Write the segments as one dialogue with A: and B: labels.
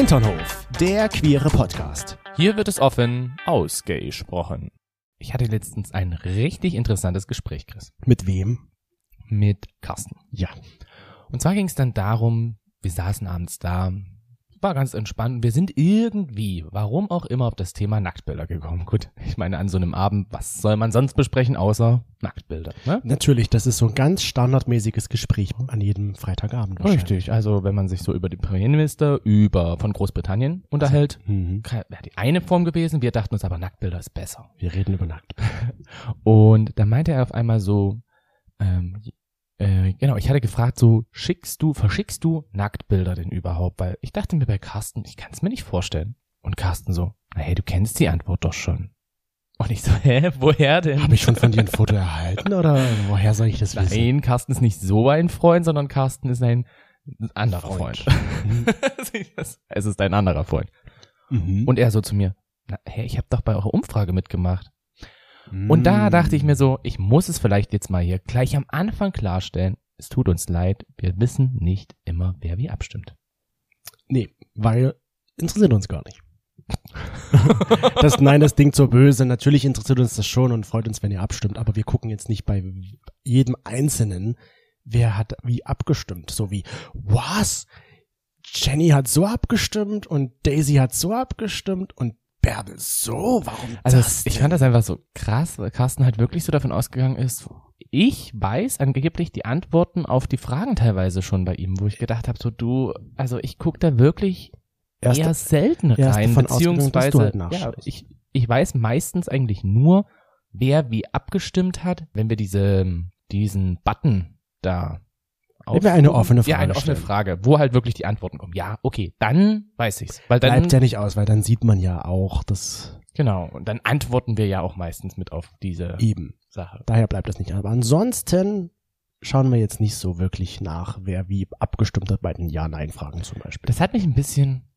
A: Hinternhof, der queere Podcast.
B: Hier wird es offen ausgesprochen. Ich hatte letztens ein richtig interessantes Gespräch, Chris.
A: Mit wem?
B: Mit Carsten.
A: Ja.
B: Und zwar ging es dann darum, wir saßen abends da, war ganz entspannt. Wir sind irgendwie, warum auch immer, auf das Thema Nacktbilder gekommen. Gut, ich meine, an so einem Abend, was soll man sonst besprechen, außer Nacktbilder? Ne?
A: Natürlich, das ist so ein ganz standardmäßiges Gespräch an jedem Freitagabend.
B: Richtig, also wenn man sich so über den Premierminister, über von Großbritannien unterhält,
A: Mhm.
B: wäre die eine Form gewesen. Wir dachten uns aber, Nacktbilder ist besser.
A: Wir reden über nackt.
B: Und dann meinte er auf einmal so, ähm, äh, genau, ich hatte gefragt, so, schickst du, verschickst du Nacktbilder denn überhaupt? Weil ich dachte mir bei Carsten, ich kann es mir nicht vorstellen. Und Carsten so, na hey, du kennst die Antwort doch schon. Und ich so, hä, woher denn?
A: Habe ich schon von dir ein Foto erhalten oder woher soll ich das wissen?
B: Nein, Carsten ist nicht so ein Freund, sondern Carsten ist ein anderer Freund.
A: Mhm.
B: es ist ein anderer Freund.
A: Mhm.
B: Und er so zu mir, na, hey, ich habe doch bei eurer Umfrage mitgemacht. Und da
A: Mhm.
B: dachte ich mir so, ich muss es vielleicht jetzt mal hier gleich am Anfang klarstellen. Es tut uns leid, wir wissen nicht immer, wer wie abstimmt.
A: Nee, weil interessiert uns gar nicht. das, nein, das Ding zur Böse. Natürlich interessiert uns das schon und freut uns, wenn ihr abstimmt, aber wir gucken jetzt nicht bei jedem Einzelnen, wer hat wie abgestimmt. So wie, was? Jenny hat so abgestimmt und Daisy hat so abgestimmt und Bärbel so? Warum
B: Also
A: das
B: ich
A: denn?
B: fand das einfach so krass, weil Carsten halt wirklich so davon ausgegangen ist, ich weiß angeblich die Antworten auf die Fragen teilweise schon bei ihm, wo ich gedacht habe, so du, also ich guck da wirklich
A: Erst-
B: eher selten rein,
A: dass
B: beziehungsweise
A: halt
B: ja, ich, ich weiß meistens eigentlich nur, wer wie abgestimmt hat, wenn wir diese, diesen Button da
A: Wir eine offene
B: Ja,
A: Frage
B: eine offene
A: stellen.
B: Frage, wo halt wirklich die Antworten kommen. Ja, okay, dann weiß ich's. Weil dann,
A: Bleibt ja nicht aus, weil dann sieht man ja auch das
B: genau, und dann antworten wir ja auch meistens mit auf diese
A: eben.
B: Sache.
A: Daher bleibt das nicht. Aber ansonsten schauen wir jetzt nicht so wirklich nach, wer wie abgestimmt hat bei den Ja-Nein-Fragen zum Beispiel.
B: Das hat mich ein bisschen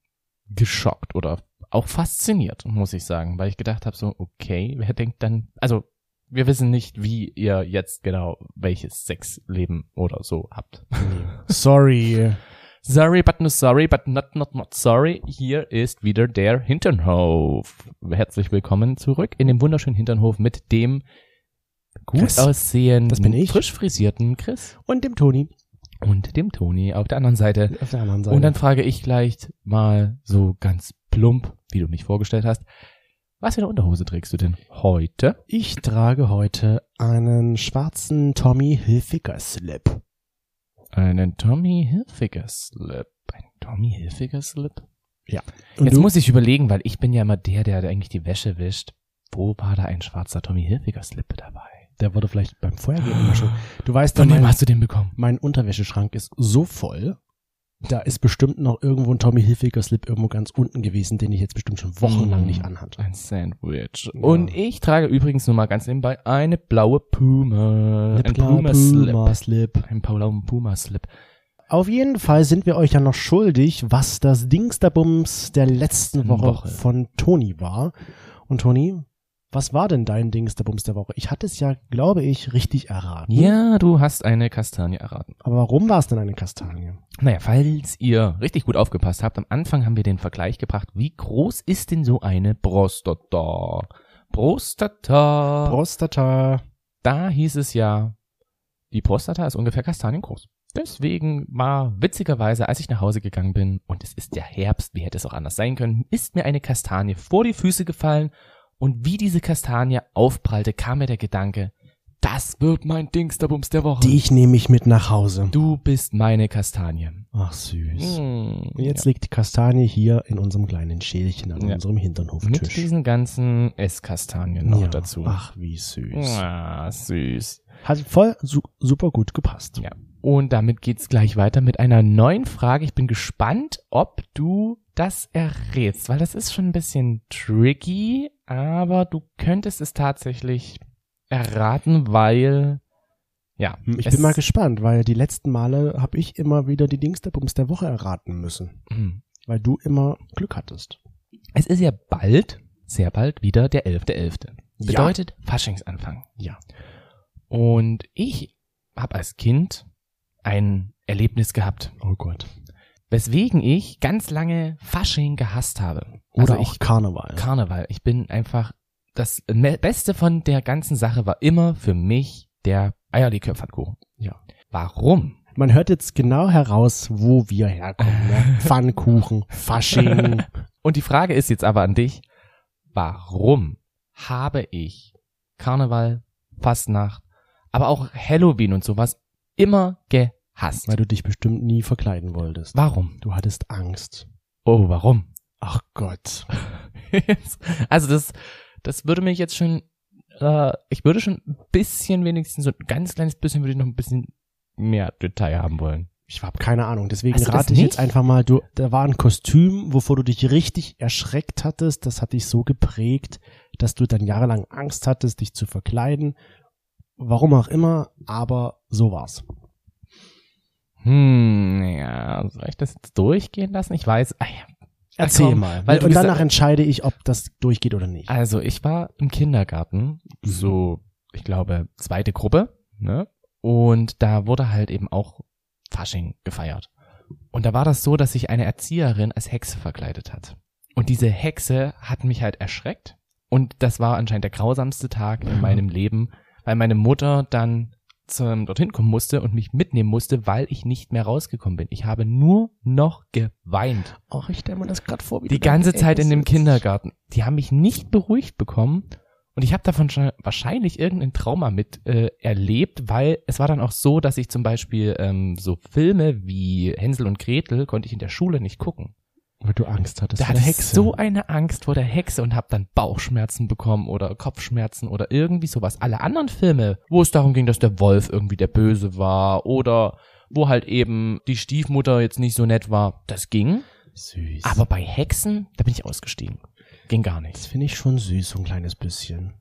B: geschockt oder auch fasziniert, muss ich sagen, weil ich gedacht habe, so, okay, wer denkt dann, also wir wissen nicht, wie ihr jetzt genau welches Sexleben oder so habt.
A: Sorry.
B: Sorry, but no sorry, but not, not, not sorry. Hier ist wieder der Hinternhof. Herzlich willkommen zurück in dem wunderschönen Hinternhof mit dem gut
A: Chris.
B: aussehenden, frisch frisierten Chris
A: Und dem Toni
B: und dem Toni auf der anderen Seite.
A: auf der anderen Seite.
B: Und dann frage ich gleich mal so ganz plump, wie du mich vorgestellt hast, was für eine Unterhose trägst du denn heute?
A: ich trage heute einen schwarzen Tommy Hilfiger Slip.
B: Einen Tommy Hilfiger Slip. Ein Tommy Hilfiger Slip?
A: Und
B: Jetzt
A: du?
B: muss ich überlegen, weil ich bin ja immer der, der eigentlich die Wäsche wischt. Wo war da ein schwarzer Tommy Hilfiger Slip dabei?
A: der wurde vielleicht beim Feuergehen immer schon. Du weißt,
B: Von
A: mein,
B: wem hast du den bekommen?
A: mein Unterwäscheschrank ist so voll. Da ist bestimmt noch irgendwo ein Tommy Hilfiger Slip irgendwo ganz unten gewesen, den ich jetzt bestimmt schon wochenlang
B: Mm.
A: nicht anhatte.
B: Ein Sandwich.
A: Ja.
B: Und ich trage übrigens nur mal ganz nebenbei eine blaue Puma.
A: Eine
B: ein Puma Slip.
A: Puma Slip.
B: Ein blauen Puma Slip.
A: Auf jeden Fall sind wir euch ja noch schuldig, was das Dingsterbums der letzten Woche,
B: Woche.
A: von Toni war. Und Toni, was war denn dein Dingsterbums der Woche? Ich hatte es ja, glaube ich, richtig erraten.
B: Ja, du hast eine Kastanie erraten.
A: Aber warum war es denn eine Kastanie?
B: Naja, falls ihr richtig gut aufgepasst habt, am Anfang haben wir den Vergleich gebracht, wie groß ist denn so eine Prostata? Prostata.
A: Prostata.
B: da hieß es ja, die Prostata ist ungefähr kastaniengroß. Deswegen war witzigerweise, als ich nach Hause gegangen bin, und es ist der Herbst, wie hätte es auch anders sein können, ist mir eine Kastanie vor die Füße gefallen und wie diese Kastanie aufprallte, kam mir der Gedanke, das wird mein Dingsterbums der Woche.
A: Dich nehme ich mit nach Hause.
B: du bist meine Kastanie.
A: Ach, süß. Und jetzt liegt die Kastanie hier in unserem kleinen Schälchen an
B: Ja.
A: unserem
B: Mit
A: Hinternhoftisch.
B: diesen ganzen Esskastanien noch
A: Ja.
B: dazu.
A: Ach, wie süß.
B: Ah, süß.
A: Hat voll su super gut gepasst.
B: Ja. Und damit geht's gleich weiter mit einer neuen Frage. Ich bin gespannt, ob du das errätst, weil das ist schon ein bisschen tricky, aber du könntest es tatsächlich erraten, weil ja,
A: Ich
B: es-
A: bin mal gespannt, weil die letzten Male habe ich immer wieder die Dingsterbums der Woche erraten müssen.
B: Hm.
A: Weil du immer Glück hattest.
B: Es ist ja bald, sehr bald wieder der 11.11.
A: Ja.
B: Bedeutet Faschingsanfang.
A: Ja.
B: Und ich habe als Kind ein Erlebnis gehabt.
A: Oh Gott.
B: Weswegen ich ganz lange Fasching gehasst habe.
A: Oder
B: also
A: auch
B: ich,
A: Karneval.
B: Karneval. Ich bin einfach, das Beste von der ganzen Sache war immer für mich der Eierlikör-Pfannkuchen.
A: Ja.
B: Warum?
A: Man hört jetzt genau heraus, wo wir herkommen. Ne? Pfannkuchen, Fasching.
B: Und die Frage ist jetzt aber an dich, warum habe ich Karneval, Fastnacht, aber auch Halloween und sowas immer gehasst?
A: weil du dich bestimmt nie verkleiden wolltest.
B: Warum?
A: Du hattest Angst.
B: Oh, warum?
A: Ach Gott.
B: also das, das würde mich jetzt schon, äh, ich würde schon ein bisschen wenigstens, so ein ganz kleines bisschen würde ich noch ein bisschen mehr Detail haben wollen.
A: Ich habe keine Ahnung. Deswegen
B: das
A: rate ich jetzt einfach mal, du, da war ein Kostüm, wovor du dich richtig erschreckt hattest. Das hat dich so geprägt, dass du dann jahrelang Angst hattest, dich zu verkleiden. Warum auch immer, aber so war's.
B: Hm, ja, soll ich das jetzt durchgehen lassen? Ich weiß, ah ja,
A: Erzähl
B: komm,
A: mal.
B: weil
A: und danach entscheide ich, ob das durchgeht oder nicht.
B: Also ich war im Kindergarten, so, ich glaube, zweite Gruppe, ne? Und da wurde halt eben auch Fasching gefeiert. Und da war das so, dass sich eine Erzieherin als Hexe verkleidet hat. Und diese Hexe hat mich halt erschreckt. Und das war anscheinend der grausamste Tag in meinem Leben, weil meine Mutter dann zum, dorthin kommen musste und mich mitnehmen musste, weil ich nicht mehr rausgekommen bin. Ich habe nur noch geweint.
A: Och, ich stelle mir das gerade vor, wie
B: Die ganze Zeit in dem. Kindergarten. Die haben mich nicht beruhigt bekommen. Und ich habe davon schon wahrscheinlich irgendein Trauma mit äh, erlebt, weil es war dann auch so, dass ich zum Beispiel ähm, so Filme wie Hänsel und Gretel konnte ich in der Schule nicht gucken.
A: Weil du Angst hattest
B: Da
A: vor
B: hatte
A: der
B: ich
A: Hexe.
B: so eine Angst vor der Hexe und habe dann Bauchschmerzen bekommen oder Kopfschmerzen oder irgendwie sowas. Alle anderen Filme, wo es darum ging, dass der Wolf irgendwie der Böse war oder wo halt eben die Stiefmutter jetzt nicht so nett war, das ging.
A: Süß.
B: Aber bei Hexen, da bin ich ausgestiegen. Ging gar
A: das
B: nicht.
A: finde ich schon süß, so ein kleines bisschen.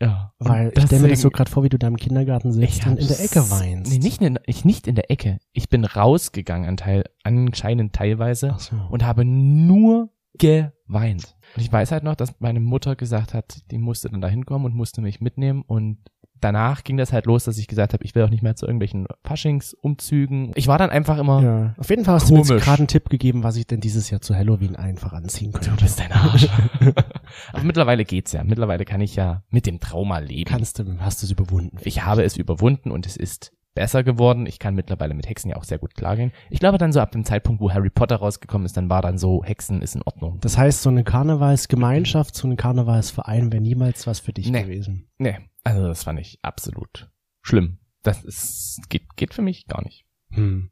B: Ja.
A: Weil ich stelle mir das so gerade vor, wie du da im Kindergarten sitzt
B: Ich
A: und in der Ecke weinst.
B: Nee, nicht in, ich nicht in der Ecke. Ich bin rausgegangen, an Teil, anscheinend teilweise,
A: so.
B: und habe nur geweint. Und ich weiß halt noch, dass meine Mutter gesagt hat, die musste dann da hinkommen und musste mich mitnehmen und danach ging das halt los, dass ich gesagt habe, ich will auch nicht mehr zu irgendwelchen Faschingsumzügen. Ich war dann einfach immer,
A: Ja, auf jeden Fall hast du mir
B: Komisch.
A: gerade einen Tipp gegeben, was ich denn dieses Jahr zu Halloween einfach anziehen könnte.
B: du bist ein Arsch. Aber mittlerweile geht's ja. Mittlerweile kann ich ja mit dem Trauma leben.
A: Kannst du, hast du es überwunden.
B: Ich habe es überwunden und es ist besser geworden. Ich kann mittlerweile mit Hexen ja auch sehr gut klargehen. Ich glaube dann so ab dem Zeitpunkt, wo Harry Potter rausgekommen ist, dann war dann so, Hexen ist in Ordnung.
A: Das heißt, so eine Karnevalsgemeinschaft, so ein Karnevalsverein wäre niemals was für dich
B: Nee.
A: gewesen.
B: Nee, also das fand ich absolut schlimm. Das ist, geht, geht für mich gar nicht.
A: Hm.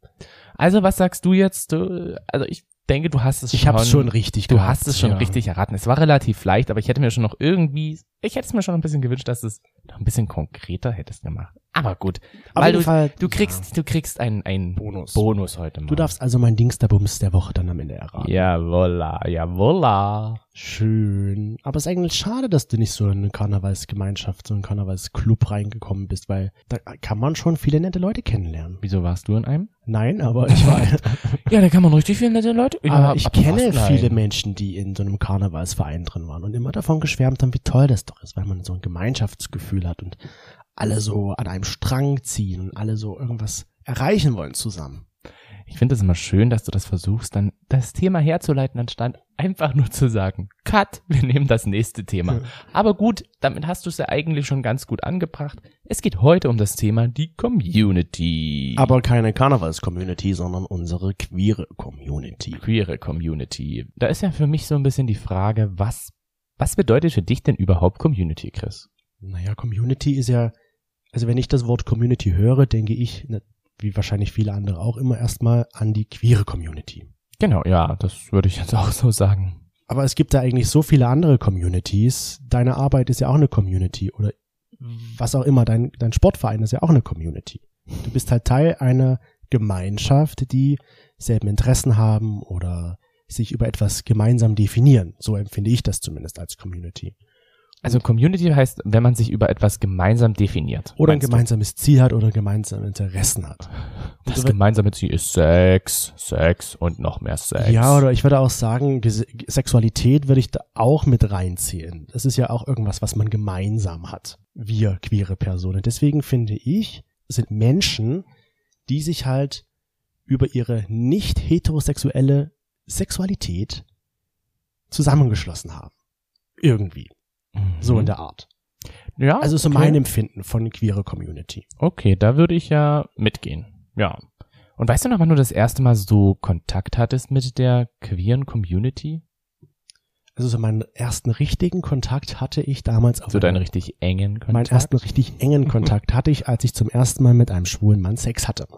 B: Also was sagst du jetzt? Du, also ich denke, du hast es
A: Ich
B: schon.
A: habe schon richtig
B: Du
A: gehabt,
B: hast es schon
A: ja.
B: richtig erraten. Es war relativ leicht, aber ich hätte mir schon noch irgendwie, ich hätte es mir schon ein bisschen gewünscht, dass es ein bisschen konkreter hättest gemacht. Aber gut,
A: Auf
B: weil du,
A: Fall,
B: du kriegst, du kriegst einen, einen
A: Bonus.
B: Bonus heute mal.
A: Du darfst also mein Dingsterbums der Woche dann am Ende erraten.
B: Jawolla, jawolla.
A: Schön. Aber es ist eigentlich schade, dass du nicht so in eine Karnevalsgemeinschaft, so einen Karnevalsclub reingekommen bist, weil da kann man schon viele nette Leute kennenlernen.
B: Wieso warst du in einem?
A: Nein, aber ich war,
B: Ja, da kann man richtig viele nette Leute.
A: aber ich kenne viele. Menschen, die in so einem Karnevalsverein drin waren und immer davon geschwärmt haben, wie toll das doch ist, weil man so ein Gemeinschaftsgefühl hat und alle so an einem Strang ziehen und alle so irgendwas erreichen wollen zusammen.
B: Ich finde es immer schön, dass du das versuchst, dann das Thema herzuleiten, anstatt einfach nur zu sagen, Cut, wir nehmen das nächste Thema. Aber gut, damit hast du es ja eigentlich schon ganz gut angebracht. Es geht heute um das Thema die Community.
A: Aber keine Karnevals-Community, sondern unsere queere Community.
B: queere Community. Da ist ja für mich so ein bisschen die Frage, was, was bedeutet für dich denn überhaupt Community, Chris?
A: Naja, Community ist ja, also wenn ich das Wort Community höre, denke ich, wie wahrscheinlich viele andere auch immer erstmal an die queere Community.
B: Genau, ja, das würde ich jetzt auch so sagen.
A: Aber es gibt da eigentlich so viele andere Communities. Deine Arbeit ist ja auch eine Community oder was auch immer, dein, dein Sportverein ist ja auch eine Community. Du bist halt Teil einer Gemeinschaft, die selben Interessen haben oder sich über etwas gemeinsam definieren. So empfinde ich das zumindest als Community.
B: Also Community heißt, wenn man sich über etwas gemeinsam definiert.
A: Oder ein
B: meinst du?
A: gemeinsames Ziel hat oder gemeinsame Interessen hat.
B: Das gemeinsame Ziel ist Sex, Sex und noch mehr Sex.
A: Ja, oder ich würde auch sagen, Sexualität würde ich da auch mit reinziehen. Das ist ja auch irgendwas, was man gemeinsam hat. Wir queere Personen. Deswegen finde ich, sind Menschen, die sich halt über ihre nicht heterosexuelle Sexualität zusammengeschlossen haben. Irgendwie. So in der Art.
B: Ja,
A: Also so
B: okay.
A: mein Empfinden von queere Community.
B: Okay, da würde ich ja mitgehen. Ja. Und weißt du noch, wann du das erste Mal so Kontakt hattest mit der queeren Community?
A: Also so meinen ersten richtigen Kontakt hatte ich damals auf
B: So deinen richtig engen Kontakt?
A: Meinen ersten richtig engen Kontakt hatte ich, als ich zum ersten Mal mit einem schwulen Mann Sex hatte.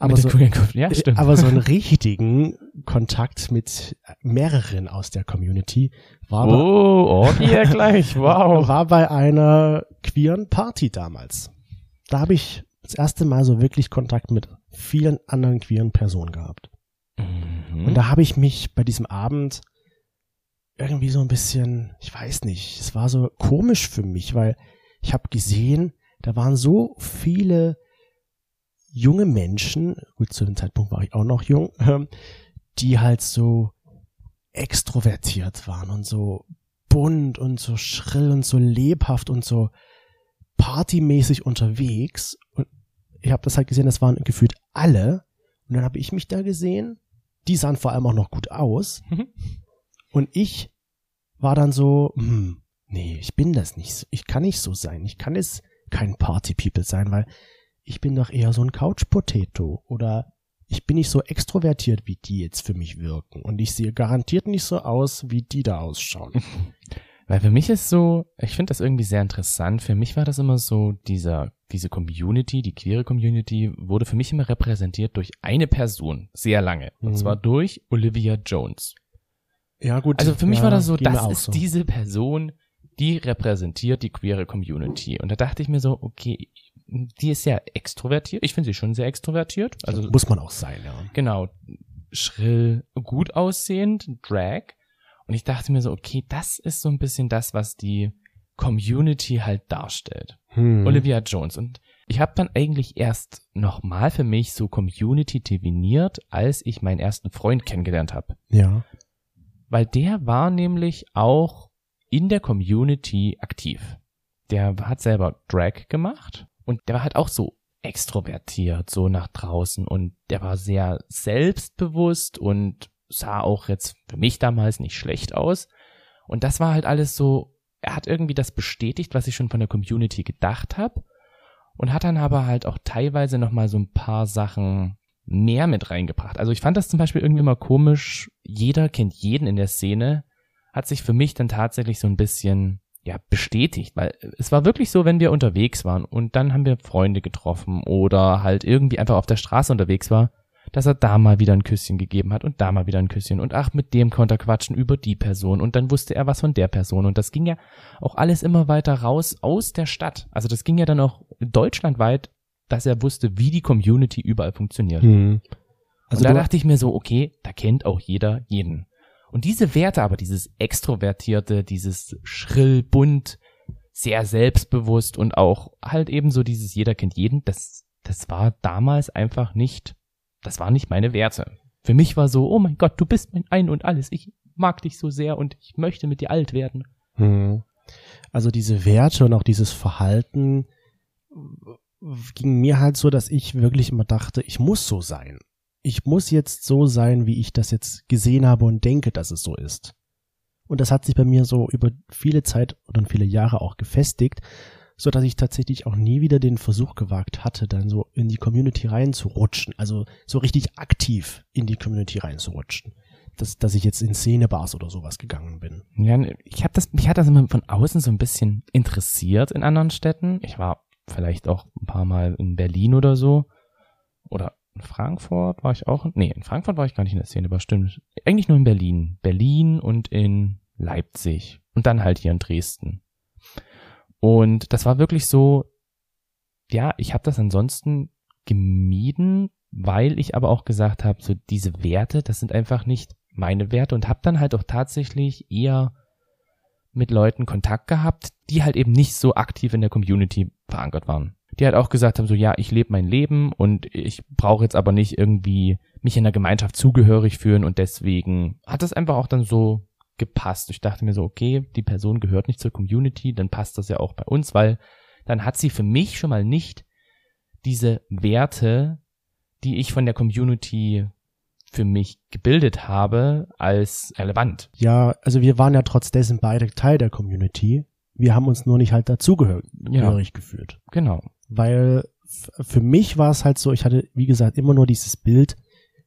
A: Aber so,
B: ja, stimmt.
A: aber so einen richtigen Kontakt mit mehreren aus der Community war, bei-
B: oh, Orgie ja gleich, wow.
A: war bei einer queeren Party damals. Da habe ich das erste Mal so wirklich Kontakt mit vielen anderen queeren Personen gehabt.
B: Mhm.
A: Und da habe ich mich bei diesem Abend irgendwie so ein bisschen, ich weiß nicht, es war so komisch für mich, weil ich habe gesehen, da waren so viele junge Menschen, gut, zu dem Zeitpunkt war ich auch noch jung, ähm, die halt so extrovertiert waren und so bunt und so schrill und so lebhaft und so partymäßig unterwegs. Und ich habe das halt gesehen, das waren gefühlt alle. Und dann habe ich mich da gesehen. Die sahen vor allem auch noch gut aus.
B: Mhm.
A: Und ich war dann so, hm, nee, ich bin das nicht. Ich kann nicht so sein. Ich kann jetzt kein Party-People sein, weil ich bin doch eher so ein Couch-Potato. Oder ich bin nicht so extrovertiert, wie die jetzt für mich wirken. Und ich sehe garantiert nicht so aus, wie die da ausschauen.
B: Weil für mich ist so, ich finde das irgendwie sehr interessant. Für mich war das immer so, dieser, diese Community, die queere Community, wurde für mich immer repräsentiert durch eine Person, sehr lange. Und
A: Mhm.
B: zwar durch Olivia Jones.
A: Ja, gut.
B: Also für mich
A: ja,
B: war das so, das ist
A: so.
B: diese Person, die repräsentiert die queere Community. Und da dachte ich mir so, okay, die ist sehr extrovertiert. Ich finde sie schon sehr extrovertiert. Also
A: Muss man auch sein, ja.
B: genau, schrill, gut aussehend, Drag. Und ich dachte mir so, okay, das ist so ein bisschen das, was die Community halt darstellt.
A: Hm.
B: Olivia Jones. Und ich habe dann eigentlich erst nochmal für mich so Community definiert, als ich meinen ersten Freund kennengelernt habe.
A: Ja.
B: Weil der war nämlich auch in der Community aktiv. Der hat selber Drag gemacht und der war halt auch so extrovertiert, so nach draußen und der war sehr selbstbewusst und sah auch jetzt für mich damals nicht schlecht aus. Und das war halt alles so, er hat irgendwie das bestätigt, was ich schon von der Community gedacht habe und hat dann aber halt auch teilweise nochmal so ein paar Sachen mehr mit reingebracht. Also ich fand das zum Beispiel irgendwie immer komisch. Jeder kennt jeden in der Szene. Hat sich für mich dann tatsächlich so ein bisschen, ja, bestätigt, weil es war wirklich so, wenn wir unterwegs waren und dann haben wir Freunde getroffen oder halt irgendwie einfach auf der Straße unterwegs war, dass er da mal wieder ein Küsschen gegeben hat und da mal wieder ein Küsschen und ach, mit dem konnte er quatschen über die Person und dann wusste er was von der Person und das ging ja auch alles immer weiter raus aus der Stadt. Also das ging ja dann auch deutschlandweit, dass er wusste, wie die Community überall funktioniert.
A: Hm.
B: Also und da dachte ich mir so, okay, da kennt auch jeder jeden. Und diese Werte aber, dieses Extrovertierte, dieses schrill, bunt, sehr selbstbewusst und auch halt eben so dieses jeder kennt jeden, das, das war damals einfach nicht, das waren nicht meine Werte. Für mich war so, oh mein Gott, du bist mein Ein und Alles, ich mag dich so sehr und ich möchte mit dir alt werden.
A: Hm. Also diese Werte und auch dieses Verhalten ging mir halt so, dass ich wirklich immer dachte, ich muss so sein. Ich muss jetzt so sein, wie ich das jetzt gesehen habe und denke, dass es so ist. Und das hat sich bei mir so über viele Zeit oder viele Jahre auch gefestigt, so dass ich tatsächlich auch nie wieder den Versuch gewagt hatte, dann so in die Community reinzurutschen, also so richtig aktiv in die Community reinzurutschen. Dass, dass ich jetzt in Szenebars oder sowas gegangen bin.
B: Ja, ich habe das, mich hat das immer von außen so ein bisschen interessiert in anderen Städten. Ich war vielleicht auch ein paar Mal in Berlin oder so. Oder in Frankfurt war ich auch. Nee, in Frankfurt war ich gar nicht in der Szene, aber stimmt. Eigentlich nur in Berlin. Berlin und in Leipzig. Und dann halt hier in Dresden. Und das war wirklich so, ja, ich habe das ansonsten gemieden, weil ich aber auch gesagt habe, so diese Werte, das sind einfach nicht meine Werte und habe dann halt auch tatsächlich eher mit Leuten Kontakt gehabt, die halt eben nicht so aktiv in der Community verankert waren. Die halt auch gesagt haben, so ja, ich lebe mein Leben und ich brauche jetzt aber nicht irgendwie mich in der Gemeinschaft zugehörig fühlen und deswegen hat das einfach auch dann so gepasst. Ich dachte mir so, okay, die Person gehört nicht zur Community, dann passt das ja auch bei uns, weil dann hat sie für mich schon mal nicht diese Werte, die ich von der Community für mich gebildet habe, als relevant.
A: Ja, also wir waren ja trotz dessen beide Teil der Community. Wir haben uns nur nicht halt dazugehörig
B: Ja.
A: gefühlt.
B: Genau.
A: Weil für mich war es halt so, ich hatte, wie gesagt, immer nur dieses Bild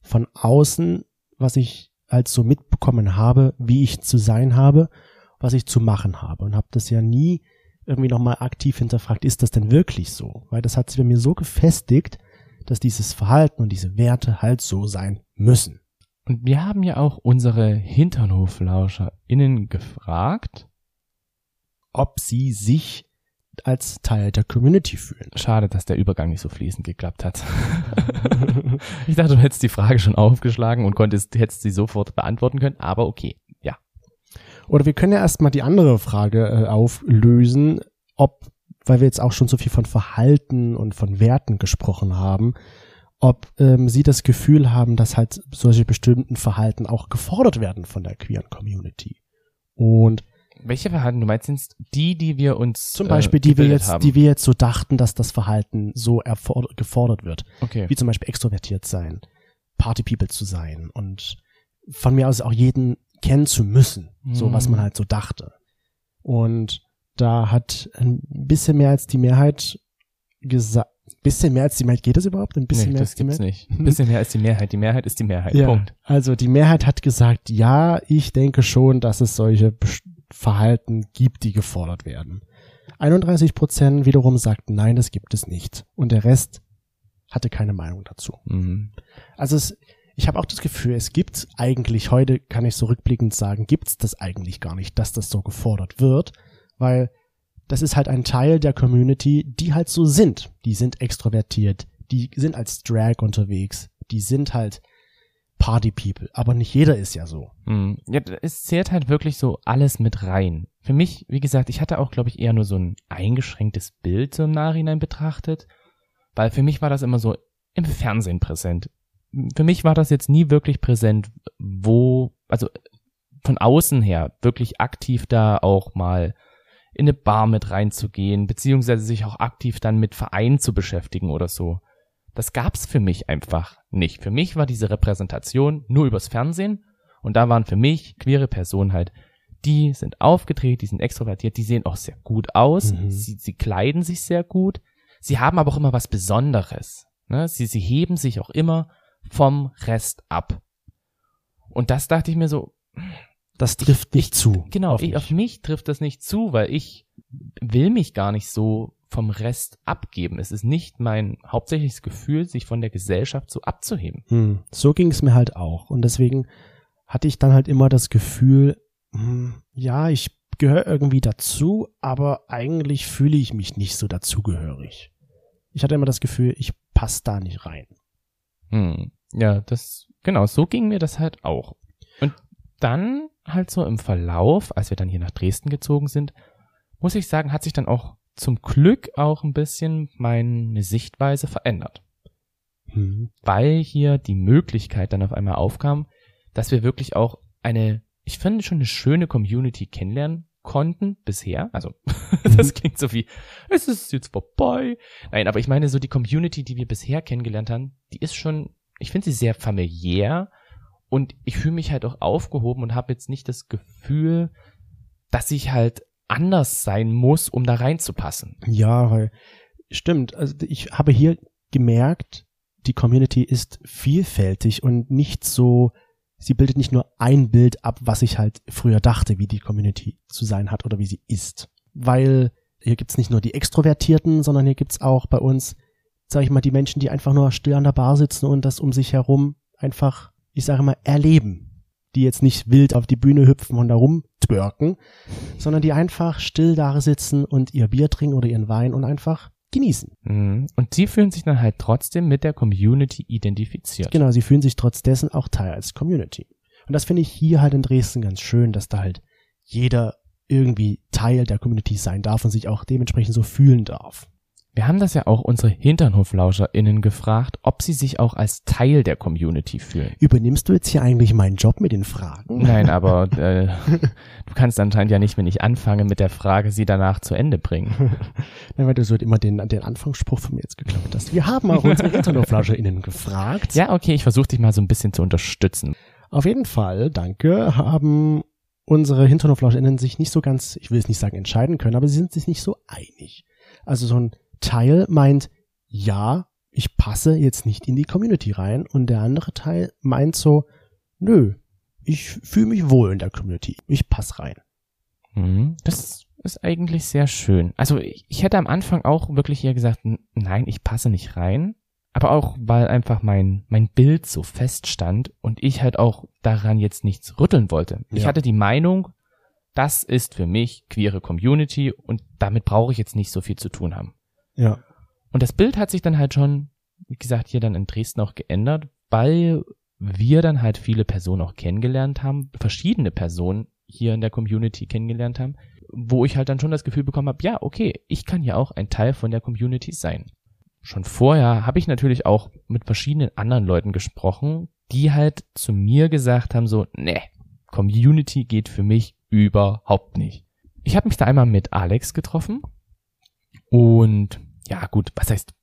A: von außen, was ich halt so mitbekommen habe, wie ich zu sein habe, was ich zu machen habe. Und habe das ja nie irgendwie nochmal aktiv hinterfragt, ist das denn wirklich so? Weil das hat sich bei mir so gefestigt, dass dieses Verhalten und diese Werte halt so sein müssen.
B: Und wir haben ja auch unsere HinternhoflauscherInnen gefragt.
A: Ob sie sich als Teil der Community fühlen.
B: Schade, dass der Übergang nicht so fließend geklappt hat. ich dachte, du hättest die Frage schon aufgeschlagen und konntest, hättest sie sofort beantworten können, aber okay. Ja.
A: Oder wir können ja erstmal die andere Frage äh, auflösen, ob, weil wir jetzt auch schon so viel von Verhalten und von Werten gesprochen haben, ob ähm, Sie das Gefühl haben, dass halt solche bestimmten Verhalten auch gefordert werden von der queeren Community. Und
B: Welche Verhalten du meinst, sind die, die wir uns
A: zum Beispiel,
B: äh,
A: die wir jetzt,
B: haben?
A: die wir jetzt so dachten, dass das Verhalten so gefordert wird.
B: okay.
A: Wie zum Beispiel extrovertiert sein, Party People zu sein und von mir aus auch jeden kennen zu müssen, so was man
B: Mhm.
A: halt so dachte. Und da hat ein bisschen mehr als die Mehrheit gesagt, bisschen mehr als die Mehrheit, geht das überhaupt? Ein bisschen
B: nee,
A: mehr
B: das
A: als die
B: gibt's
A: Mehrheit?
B: nicht. Ein bisschen mehr als die Mehrheit. Die Mehrheit ist die Mehrheit.
A: Ja,
B: Punkt.
A: also die Mehrheit hat gesagt, ja, ich denke schon, dass es solche Verhalten gibt, die gefordert werden. 31 Prozent wiederum sagten, nein, das gibt es nicht. Und der Rest hatte keine Meinung dazu.
B: Mhm.
A: Also es, ich habe auch das Gefühl, es gibt eigentlich heute, kann ich so rückblickend sagen, gibt es das eigentlich gar nicht, dass das so gefordert wird, weil das ist halt ein Teil der Community, die halt so sind. Die sind extrovertiert, die sind als Drag unterwegs, die sind halt Party People, aber nicht jeder ist ja so.
B: Mhm. Ja, es zählt halt wirklich so alles mit rein. Für mich, wie gesagt, ich hatte auch, glaube ich, eher nur so ein eingeschränktes Bild so im Nachhinein betrachtet, weil für mich war das immer so im Fernsehen präsent. Für mich war das jetzt nie wirklich präsent, wo, also von außen her wirklich aktiv da auch mal in eine Bar mit reinzugehen, beziehungsweise sich auch aktiv dann mit Vereinen zu beschäftigen oder so. Das gab's für mich einfach nicht. Für mich war diese Repräsentation nur übers Fernsehen und da waren für mich queere Personen halt, die sind aufgedreht, die sind extrovertiert, die sehen auch sehr gut aus,
A: Mhm.
B: sie, sie kleiden sich sehr gut, sie haben aber auch immer was Besonderes. Ne? Sie, sie heben sich auch immer vom Rest ab. Und das dachte ich mir so,
A: Das trifft nicht zu.
B: Genau,
A: auf
B: ich,
A: mich.
B: auf mich trifft das nicht zu, weil ich will mich gar nicht so vom Rest abgeben. Es ist nicht mein hauptsächliches Gefühl, sich von der Gesellschaft so abzuheben.
A: Hm, so ging es mir halt auch. Und deswegen hatte ich dann halt immer das Gefühl, hm, ja, ich gehöre irgendwie dazu, aber eigentlich fühle ich mich nicht so dazugehörig. Ich hatte immer das Gefühl, ich passe da nicht rein.
B: Hm. Ja, das, genau, so ging mir das halt auch. Und dann halt so im Verlauf, als wir dann hier nach Dresden gezogen sind, muss ich sagen, hat sich dann auch zum Glück auch ein bisschen meine Sichtweise verändert.
A: Hm.
B: weil hier die Möglichkeit dann auf einmal aufkam, dass wir wirklich auch eine, ich finde schon eine schöne Community kennenlernen konnten bisher. Also das klingt so wie, es ist jetzt vorbei. Nein, aber ich meine so die Community, die wir bisher kennengelernt haben, die ist schon, ich finde sie sehr familiär und ich fühle mich halt auch aufgehoben und habe jetzt nicht das Gefühl, dass ich halt anders sein muss, um da reinzupassen.
A: Ja, stimmt. Also ich habe hier gemerkt, die Community ist vielfältig und nicht so, sie bildet nicht nur ein Bild ab, was ich halt früher dachte, wie die Community zu sein hat oder wie sie ist. Weil hier gibt's nicht nur die Extrovertierten, sondern hier gibt's auch bei uns, sag ich mal, die Menschen, die einfach nur still an der Bar sitzen und das um sich herum einfach, ich sage mal, erleben. Die jetzt nicht wild auf die Bühne hüpfen und da rumtwerken, sondern die einfach still da sitzen und ihr Bier trinken oder ihren Wein und einfach genießen.
B: Mhm. Und sie fühlen sich dann halt trotzdem mit der Community identifiziert.
A: Genau, sie fühlen sich trotz dessen auch Teil als Community. Und das finde ich hier halt in Dresden ganz schön, dass da halt jeder irgendwie Teil der Community sein darf und sich auch dementsprechend so fühlen darf.
B: Wir haben das ja auch unsere HinternhoflauscherInnen gefragt, ob sie sich auch als Teil der Community fühlen.
A: Übernimmst du jetzt hier eigentlich meinen Job mit den Fragen?
B: Nein, aber äh, du kannst anscheinend ja nicht, wenn ich anfange mit der Frage, sie danach zu Ende bringen.
A: Nein, weil du so immer den, den Anfangsspruch von mir jetzt geklaut hast. Wir haben auch unsere HinternhoflauscherInnen gefragt.
B: Ja, okay, ich versuche dich mal so ein bisschen zu unterstützen.
A: Auf jeden Fall, danke, haben unsere HinternhoflauscherInnen sich nicht so ganz, ich will es nicht sagen entscheiden können, aber sie sind sich nicht so einig. Also so ein Teil meint, ja, ich passe jetzt nicht in die Community rein und der andere Teil meint so, nö, ich fühle mich wohl in der Community, ich passe rein.
B: Mhm. Das ist eigentlich sehr schön. Also ich, ich hätte am Anfang auch wirklich hier gesagt, nein, ich passe nicht rein. Aber auch, weil einfach mein, mein Bild so feststand und ich halt auch daran jetzt nichts rütteln wollte. Ja. Ich hatte die Meinung, das ist für mich queere Community und damit brauche ich jetzt nicht so viel zu tun haben.
A: Ja.
B: Und das Bild hat sich dann halt schon, wie gesagt, hier dann in Dresden auch geändert, weil wir dann halt viele Personen auch kennengelernt haben, verschiedene Personen hier in der Community kennengelernt haben, wo ich halt dann schon das Gefühl bekommen habe, ja, okay, ich kann ja auch ein Teil von der Community sein. Schon vorher habe ich natürlich auch mit verschiedenen anderen Leuten gesprochen, die halt zu mir gesagt haben, so, ne, Community geht für mich überhaupt nicht. Ich habe mich da einmal mit Alex getroffen, und ja, gut, was heißt,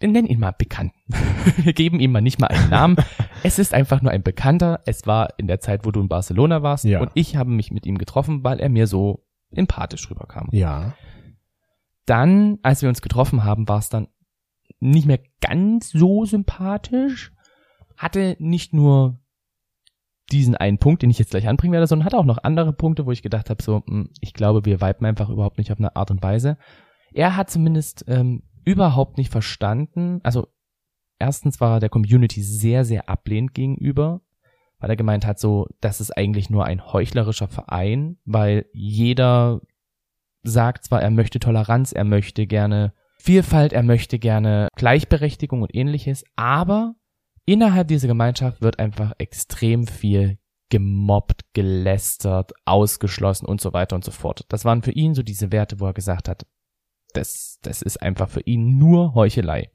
B: wir nennen ihn mal Bekannten. wir geben ihm mal nicht mal einen Namen. es ist einfach nur ein Bekannter. Es war in der Zeit, wo du in Barcelona warst. Ja. Und ich habe mich mit ihm getroffen, weil er mir so empathisch rüberkam.
A: Ja.
B: Dann, als wir uns getroffen haben, war es dann nicht mehr ganz so sympathisch. Hatte nicht nur diesen einen Punkt, den ich jetzt gleich anbringen werde, sondern hatte auch noch andere Punkte, wo ich gedacht habe, so, hm, ich glaube, wir viben einfach überhaupt nicht auf eine Art und Weise. Er hat zumindest ähm, überhaupt nicht verstanden. Also erstens war er der Community sehr, sehr ablehnend gegenüber, weil er gemeint hat, so, das ist eigentlich nur ein heuchlerischer Verein, weil jeder sagt zwar, er möchte Toleranz, er möchte gerne Vielfalt, er möchte gerne Gleichberechtigung und ähnliches, aber innerhalb dieser Gemeinschaft wird einfach extrem viel gemobbt, gelästert, ausgeschlossen und so weiter und so fort. Das waren für ihn so diese Werte, wo er gesagt hat, das, das ist einfach für ihn nur Heuchelei.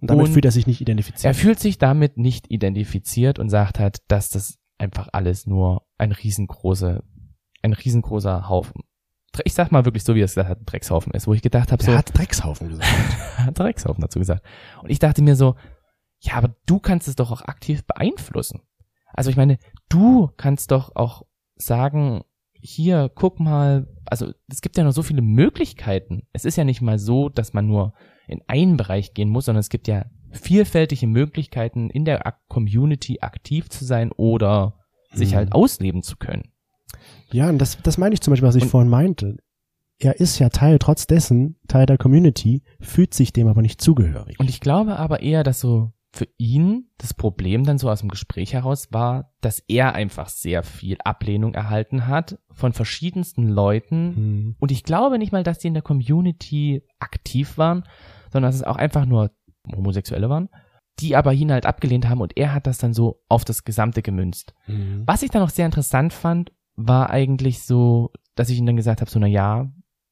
A: Und damit und fühlt er sich nicht identifiziert.
B: Er fühlt sich damit nicht identifiziert und sagt halt, dass das einfach alles nur ein riesengroßer, ein riesengroßer Haufen. Ich sag mal wirklich so, wie er es gesagt hat, Dreckshaufen ist, wo ich gedacht habe, so.
A: Er hat Dreckshaufen gesagt.
B: hat Dreckshaufen dazu gesagt. Und ich dachte mir so, ja, aber du kannst es doch auch aktiv beeinflussen. Also ich meine, du kannst doch auch sagen, hier, guck mal, also es gibt ja noch so viele Möglichkeiten. Es ist ja nicht mal so, dass man nur in einen Bereich gehen muss, sondern es gibt ja vielfältige Möglichkeiten, in der Community aktiv zu sein oder sich hm. halt ausleben zu können.
A: Ja, und das, das meine ich zum Beispiel, was ich und, vorhin meinte. Er ist ja Teil, trotz dessen, Teil der Community, fühlt sich dem aber nicht zugehörig.
B: Und ich glaube aber eher, dass so für ihn das Problem dann so aus dem Gespräch heraus war, dass er einfach sehr viel Ablehnung erhalten hat von verschiedensten Leuten. Mhm. Und ich glaube nicht mal, dass die in der Community aktiv waren, sondern dass es auch einfach nur Homosexuelle waren, die aber ihn halt abgelehnt haben und er hat das dann so auf das Gesamte gemünzt. Mhm. Was ich dann auch sehr interessant fand, war eigentlich so, dass ich ihm dann gesagt habe, so, na ja,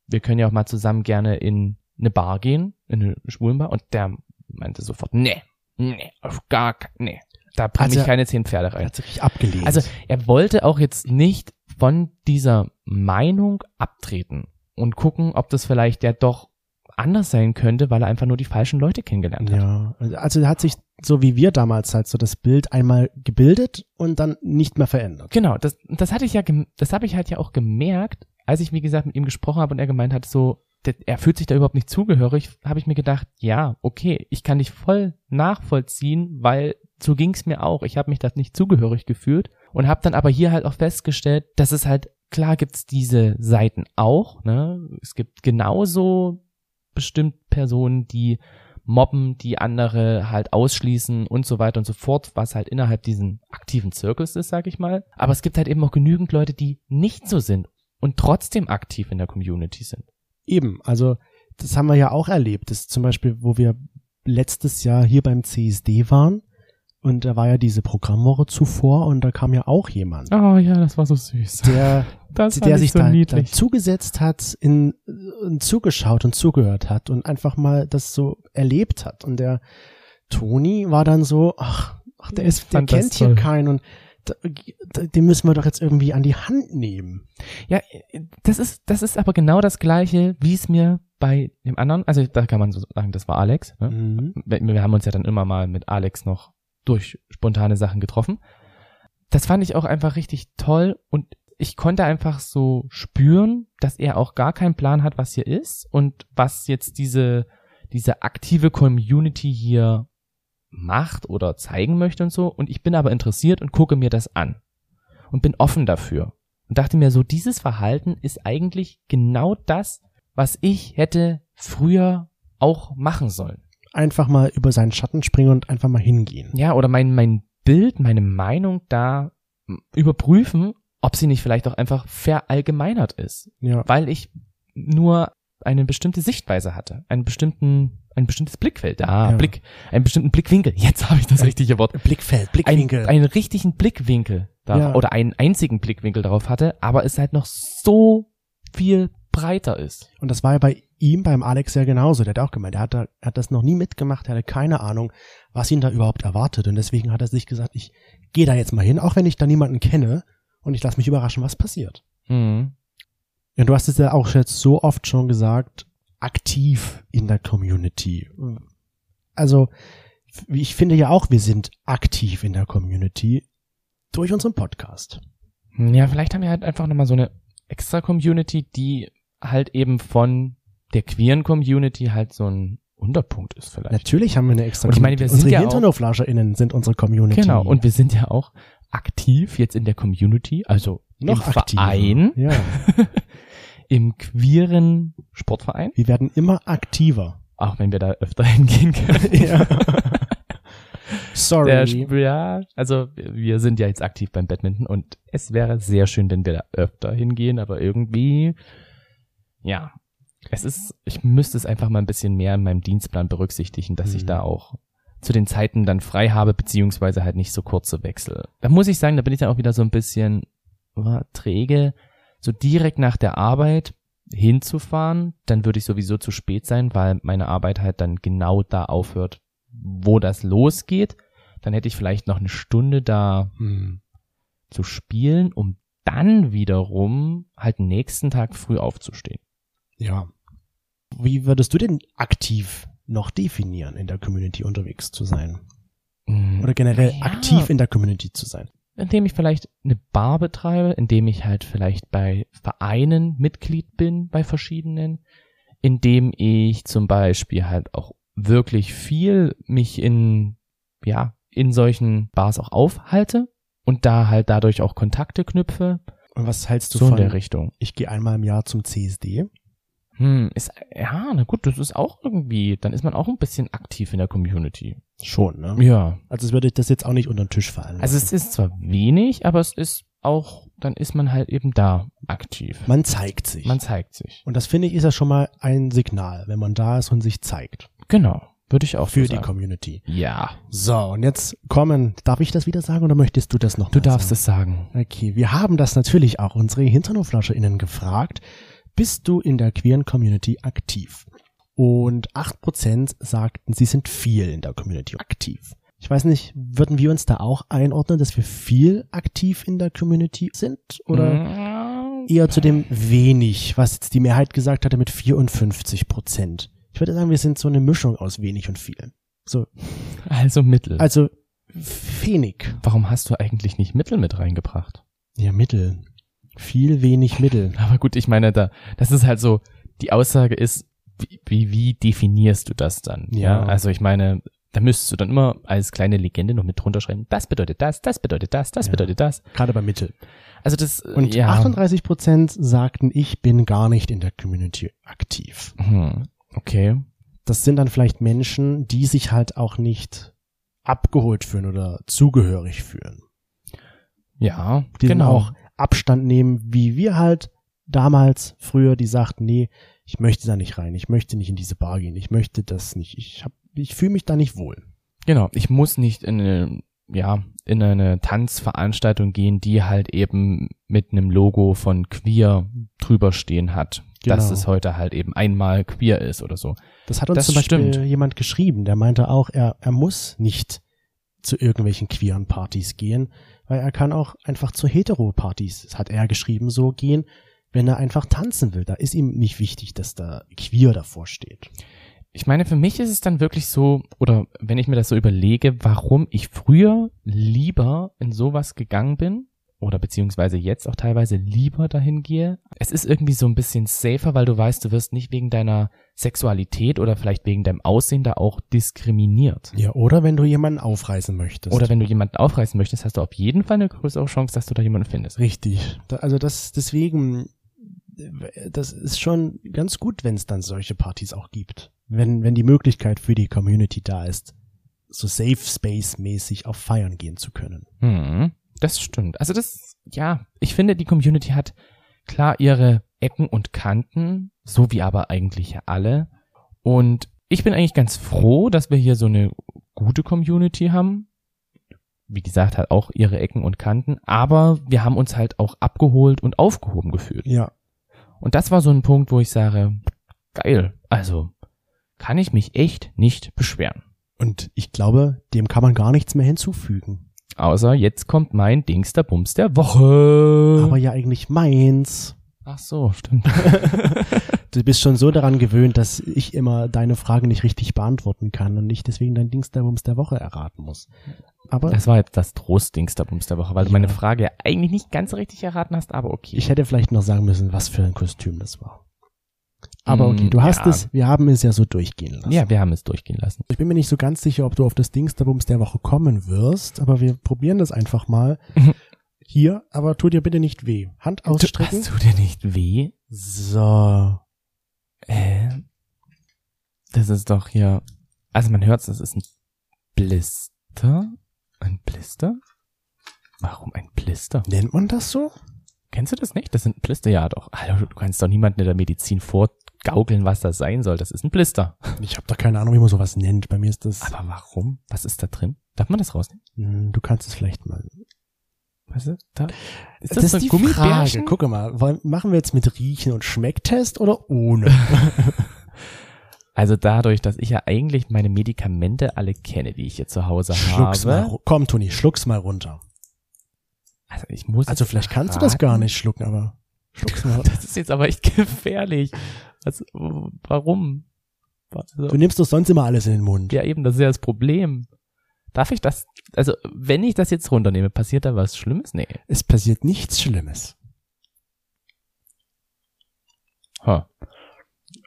B: wir können ja auch mal zusammen gerne in eine Bar gehen, in eine Schwulenbar. Und der meinte sofort, nee, Nee, auf gar nee. Da bringe also, ich keine zehn Pferde rein.
A: Hat sich abgelehnt.
B: Also er wollte auch jetzt nicht von dieser Meinung abtreten und gucken, ob das vielleicht ja doch anders sein könnte, weil er einfach nur die falschen Leute kennengelernt hat.
A: Ja, also er hat sich so wie wir damals halt so das Bild einmal gebildet und dann nicht mehr verändert.
B: Genau, das, das hatte ich ja, das habe ich halt ja auch gemerkt, als ich wie gesagt mit ihm gesprochen habe und er gemeint hat so, er fühlt sich da überhaupt nicht zugehörig, habe ich mir gedacht, ja, okay, ich kann dich voll nachvollziehen, weil so ging's mir auch. Ich habe mich da nicht zugehörig gefühlt und habe dann aber hier halt auch festgestellt, dass es halt klar gibt's diese Seiten auch. Ne? Es gibt genauso bestimmt Personen, die mobben, die andere halt ausschließen und so weiter und so fort, was halt innerhalb diesen aktiven Zirkels ist, sag ich mal. Aber es gibt halt eben auch genügend Leute, die nicht so sind und trotzdem aktiv in der Community sind.
A: Eben, also das haben wir ja auch erlebt. Das ist zum Beispiel, wo wir letztes Jahr hier beim CSD waren, Und da war ja diese Programmwoche zuvor und da kam ja auch jemand,
B: Oh ja, das war so süß.
A: der, der sich
B: so
A: da, da zugesetzt hat, in, in zugeschaut und zugehört hat und einfach mal das so erlebt hat. Und der Toni war dann so, ach, ach der ist, der kennt hier keinen und den müssen wir doch jetzt irgendwie an die Hand nehmen.
B: Ja, das ist, das ist aber genau das Gleiche, wie es mir bei dem anderen, also da kann man so sagen, das war Alex. Ne?
A: Mhm.
B: Wir wir haben uns ja dann immer mal mit Alex noch durch spontane Sachen getroffen. Das fand ich auch einfach richtig toll und ich konnte einfach so spüren, dass er auch gar keinen Plan hat, was hier ist und was jetzt diese, diese aktive Community hier macht oder zeigen möchte und so. Und ich bin aber interessiert und gucke mir das an und bin offen dafür und dachte mir so, dieses Verhalten ist eigentlich genau das, was ich hätte früher auch machen sollen.
A: Einfach mal über seinen Schatten springen und einfach mal hingehen.
B: Ja, oder mein, mein Bild, meine Meinung da überprüfen, ob sie nicht vielleicht auch einfach verallgemeinert ist.
A: Ja.
B: Weil ich nur eine bestimmte Sichtweise hatte, einen bestimmten, ein bestimmtes Blickfeld. Ah,
A: Ja.
B: Blick, einen bestimmten Blickwinkel. Jetzt habe ich das richtige Wort.
A: Blickfeld,
B: Ein,
A: Blickwinkel.
B: einen richtigen Blickwinkel da,
A: Ja.
B: oder einen einzigen Blickwinkel darauf hatte, aber es halt noch so viel breiter ist.
A: Und das war ja bei ihm, beim Alex ja genauso. Der hat auch gemeint, er hat, da, hat das noch nie mitgemacht, er hatte keine Ahnung, was ihn da überhaupt erwartet. Und deswegen hat er sich gesagt, ich gehe da jetzt mal hin, auch wenn ich da niemanden kenne und ich lasse mich überraschen, was passiert.
B: Mhm.
A: Ja, du hast es ja auch jetzt so oft schon gesagt, aktiv in der Community. Also, ich finde ja auch, wir sind aktiv in der Community durch unseren Podcast.
B: Ja, vielleicht haben wir halt einfach nochmal so eine extra Community, die halt eben von der queeren Community halt so ein Unterpunkt ist vielleicht.
A: Natürlich haben wir eine extra
B: Und ich meine, wir sind
A: Unsere
B: ja auch-
A: sind unsere Community.
B: Genau, und wir sind ja auch aktiv jetzt in der Community, also
A: noch
B: im
A: aktiver.
B: Verein,
A: Ja.
B: im queeren Sportverein,
A: Wir werden immer aktiver.
B: auch wenn wir da öfter hingehen können.
A: Ja. Sorry.
B: Der, ja, also wir sind ja jetzt aktiv beim Badminton und es wäre sehr schön, wenn wir da öfter hingehen, aber irgendwie, ja, es ist, ich müsste es einfach mal ein bisschen mehr in meinem Dienstplan berücksichtigen, dass ich
A: Mhm.
B: da auch zu den Zeiten dann frei habe, beziehungsweise halt nicht so kurze Wechsel. Da muss ich sagen, da bin ich dann auch wieder so ein bisschen ja, träge, so direkt nach der Arbeit hinzufahren, dann würde ich sowieso zu spät sein, weil meine Arbeit halt dann genau da aufhört, wo das losgeht. Dann hätte ich vielleicht noch eine Stunde da
A: Hm.
B: zu spielen, um dann wiederum halt nächsten Tag früh aufzustehen.
A: Ja. Wie würdest du denn aktiv noch definieren, in der Community unterwegs zu sein? Oder generell
B: Ja.
A: aktiv in der Community zu sein?
B: Indem ich vielleicht eine Bar betreibe, indem ich halt vielleicht bei Vereinen Mitglied bin, bei verschiedenen, indem ich zum Beispiel halt auch wirklich viel mich in, ja, in solchen Bars auch aufhalte und da halt dadurch auch Kontakte knüpfe,
A: Und was hältst du
B: so in
A: von,
B: der Richtung.
A: ich gehe einmal im Jahr zum CSD?
B: Hm, ist, ja, na gut, das ist auch irgendwie, dann ist man auch ein bisschen aktiv in der Community.
A: Schon, ne?
B: Ja.
A: Also es würde ich das jetzt auch nicht unter den Tisch fallen.
B: Also es ist zwar wenig, aber es ist auch, dann ist man halt eben da aktiv.
A: man zeigt sich.
B: Man zeigt sich.
A: und das finde ich ist ja schon mal ein Signal, wenn man da ist und sich zeigt.
B: Genau, würde ich auch
A: Für
B: so
A: die
B: sagen.
A: Community.
B: Ja,
A: So, und jetzt kommen, darf ich das wieder sagen oder möchtest du das noch
B: du darfst
A: sagen?
B: es sagen.
A: Okay, wir haben das natürlich auch unsere HinternoflascherInnen gefragt. Bist du in der queeren Community aktiv? Und 8% sagten, sie sind viel in der Community aktiv. Ich weiß nicht, würden wir uns da auch einordnen, dass wir viel aktiv in der Community sind? Oder
B: Mm,
A: eher zu dem wenig, was jetzt die Mehrheit gesagt hatte mit 54%? Ich würde sagen, wir sind so eine Mischung aus wenig und viel. So,
B: Also Mittel.
A: also wenig.
B: Warum hast du eigentlich nicht Mittel mit reingebracht?
A: Ja, Mittel. Viel, wenig Mittel.
B: Aber gut, ich meine, da, das ist halt so, die Aussage ist, wie, wie, wie definierst du das dann?
A: Ja.
B: Also ich meine, da müsstest du dann immer als kleine Legende noch mit drunter schreiben, das bedeutet das, das bedeutet das, das
A: Ja.
B: bedeutet das.
A: Gerade bei Mittel.
B: Also das,
A: Und
B: ja.
A: 38 Prozent sagten, ich bin gar nicht in der Community aktiv.
B: Hm, okay.
A: Das sind dann vielleicht Menschen, die sich halt auch nicht abgeholt fühlen oder zugehörig fühlen.
B: Ja,
A: Die
B: genau.
A: auch Abstand nehmen, wie wir halt damals früher, die sagten, nee, ich möchte da nicht rein, ich möchte nicht in diese Bar gehen, ich möchte das nicht, ich hab, ich fühle mich da nicht wohl.
B: Genau, ich muss nicht in eine ja, in eine Tanzveranstaltung gehen, die halt eben mit einem Logo von queer drüber stehen hat. Dass
A: Genau.
B: es heute halt eben einmal queer ist oder so.
A: Das hat uns
B: Das
A: zum Beispiel
B: stimmt.
A: jemand geschrieben, der meinte auch, er, er muss nicht zu irgendwelchen queeren Partys gehen, weil er kann auch einfach zu Hetero-Partys, hat er geschrieben, so gehen, wenn er einfach tanzen will. Da ist ihm nicht wichtig, dass da queer davor steht.
B: Ich meine, für mich ist es dann wirklich so, oder wenn ich mir das so überlege, warum ich früher lieber in sowas gegangen bin, oder beziehungsweise jetzt auch teilweise lieber dahin gehe. Es ist irgendwie so ein bisschen safer, weil du weißt, du wirst nicht wegen deiner Sexualität oder vielleicht wegen deinem Aussehen da auch diskriminiert.
A: Ja, oder wenn du jemanden aufreißen möchtest.
B: Oder wenn du jemanden aufreißen möchtest, hast du auf jeden Fall eine größere Chance, dass du da jemanden findest.
A: Richtig. Also das, deswegen, das ist schon ganz gut, wenn es dann solche Partys auch gibt. Wenn, wenn die Möglichkeit für die Community da ist, so Safe Space mäßig auf Feiern gehen zu können.
B: Hm, das stimmt. Also das, ja, ich finde, die Community hat klar ihre Ecken und Kanten, so wie aber eigentlich alle. Und ich bin eigentlich ganz froh, dass wir hier so eine gute Community haben. Wie gesagt, hat auch ihre Ecken und Kanten, aber wir haben uns halt auch abgeholt und aufgehoben gefühlt.
A: Ja.
B: Und das war so ein Punkt, wo ich sage, geil, also kann ich mich echt nicht beschweren.
A: Und ich glaube, dem kann man gar nichts mehr hinzufügen.
B: Außer jetzt kommt mein Dingster Bums der Woche.
A: Aber ja eigentlich meins.
B: Ach so, stimmt.
A: Du bist schon so daran gewöhnt, dass ich immer deine Frage nicht richtig beantworten kann und ich deswegen dein Dingsderbums der Woche erraten muss. Aber
B: Das war jetzt das Trost-Dingster Bums der Woche, weil du
A: Ja.
B: meine Frage eigentlich nicht ganz richtig erraten hast, aber okay.
A: ich hätte vielleicht noch sagen müssen, was für ein Kostüm das war. Aber okay,
B: Mm,
A: du hast
B: ja.
A: es, wir haben es ja so durchgehen lassen.
B: ja, wir haben es durchgehen lassen.
A: Ich bin mir nicht so ganz sicher, ob du auf das Dingsderbums der Woche kommen wirst, aber wir probieren das einfach mal. Hier, aber tu dir bitte nicht weh. Hand ausstrecken.
B: Hast du dir nicht weh?
A: So.
B: Äh, das ist doch hier. Also man hört das ist ein Blister. Ein Blister? Warum ein Blister?
A: Nennt man das so?
B: Kennst du das nicht? Das sind Blister, ja doch. Du kannst doch niemanden in der Medizin vorgaukeln, was das sein soll. Das ist ein Blister.
A: Ich habe doch keine Ahnung, wie man sowas nennt. Bei mir ist das.
B: Aber warum? Was ist da drin? Darf man das rausnehmen?
A: Hm, Du kannst es vielleicht mal.
B: Was ist da? Ist
A: Das,
B: so
A: ist
B: ein
A: die Frage.
B: Gummibärchen?
A: Guck mal, machen wir jetzt mit Riechen und Schmecktest oder ohne?
B: Also dadurch, dass ich ja eigentlich meine Medikamente alle kenne, die ich hier zu Hause
A: schluck's mal.
B: habe.
A: ru- Komm, Toni, schluck's mal runter.
B: Also ich muss
A: Also vielleicht kannst du das
B: raten.
A: gar nicht schlucken, aber schluck's mal.
B: Das ist jetzt aber echt gefährlich. Was, warum? Also,
A: Du nimmst doch sonst immer alles in den Mund.
B: ja eben, das ist ja das Problem. Darf ich das, also wenn ich das jetzt runternehme, passiert da was Schlimmes? Nee.
A: Es passiert nichts Schlimmes.
B: Ha.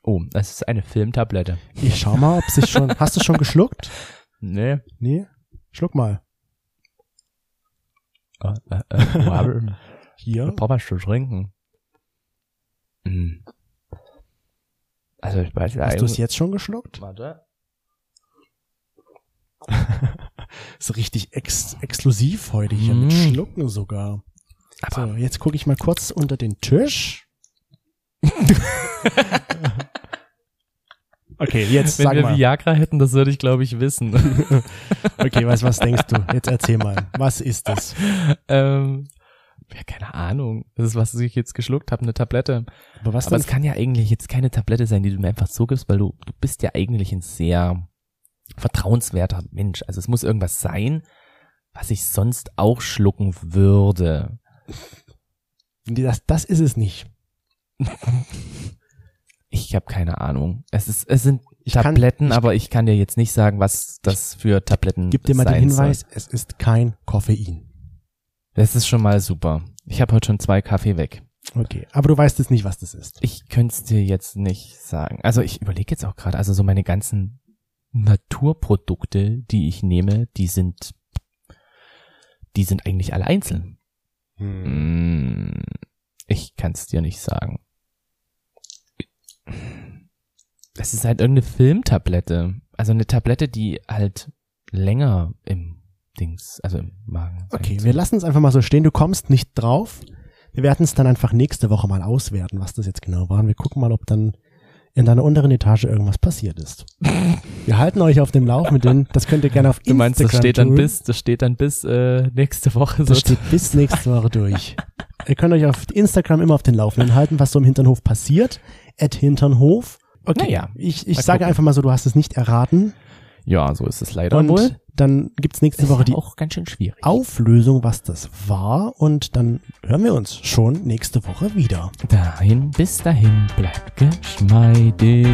B: Oh, das ist eine Filmtablette.
A: Ich schau mal, ob sich schon. Hast du schon geschluckt?
B: Nee.
A: Nee? Schluck mal.
B: Äh, äh, äh,
A: Hier.
B: Ich brauch was zu trinken. Hm. Also ich weiß ja
A: Hast du es jetzt schon geschluckt?
B: Warte.
A: So richtig ex exklusiv heute hier mit
B: Mm.
A: Schlucken sogar.
B: Aber
A: So, jetzt gucke ich mal kurz unter den Tisch. okay, jetzt
B: wenn
A: sag
B: wir
A: mal.
B: Viagra hätten, das würde ich glaube ich wissen.
A: Okay, was, was denkst du? Jetzt erzähl mal. Was ist das?
B: ähm, ja, keine Ahnung. Das ist, was ich jetzt geschluckt habe, eine Tablette.
A: Aber was
B: Aber es kann ja eigentlich jetzt keine Tablette sein, die du mir einfach so gibst, weil du, du bist ja eigentlich ein sehr vertrauenswerter Mensch. Also es muss irgendwas sein, was ich sonst auch schlucken würde.
A: Das, das ist es nicht.
B: Ich habe keine Ahnung. Es ist, es sind
A: Ich kann-
B: Tabletten,
A: ich-
B: aber ich kann dir jetzt nicht sagen, was das für Tabletten
A: Gib dir mal den Hinweis,
B: Soll.
A: es ist kein Koffein.
B: Das ist schon mal super. Ich habe heute schon zwei Kaffee weg.
A: Okay, aber du weißt jetzt nicht, was das ist.
B: Ich könnte es dir jetzt nicht sagen. Also ich überlege jetzt auch gerade, also so meine ganzen Naturprodukte, die ich nehme, die sind, die sind eigentlich alle einzeln. Mm, Ich kann es dir nicht sagen. Es ist halt irgendeine Filmtablette. Also eine Tablette, die halt länger im Dings, also im Magen.
A: Okay, wir lassen es einfach mal so stehen. Du kommst nicht drauf. Wir werden es dann einfach nächste Woche mal auswerten, was das jetzt genau war. Und wir gucken mal, ob dann in deiner unteren Etage irgendwas passiert ist. Wir halten euch auf dem Laufenden. Das könnt ihr gerne auf
B: Du meinst,
A: Instagram
B: das steht dann bis, das steht dann bis äh, nächste Woche so.
A: Das steht bis nächste Woche durch. Ihr könnt euch auf Instagram immer auf den Laufenden halten, was so im Hinternhof passiert. At Hinternhof. Okay,
B: Naja,
A: ich, ich sage
B: gucken.
A: einfach mal so, du hast es nicht erraten.
B: Ja, so ist es leider
A: Und
B: wohl.
A: Dann gibt's nächste Woche die
B: auch ganz schön schwierig.
A: Auflösung, was das war. Und dann hören wir uns schon nächste Woche wieder.
B: Dahin, bis dahin, bleibt geschmeidig.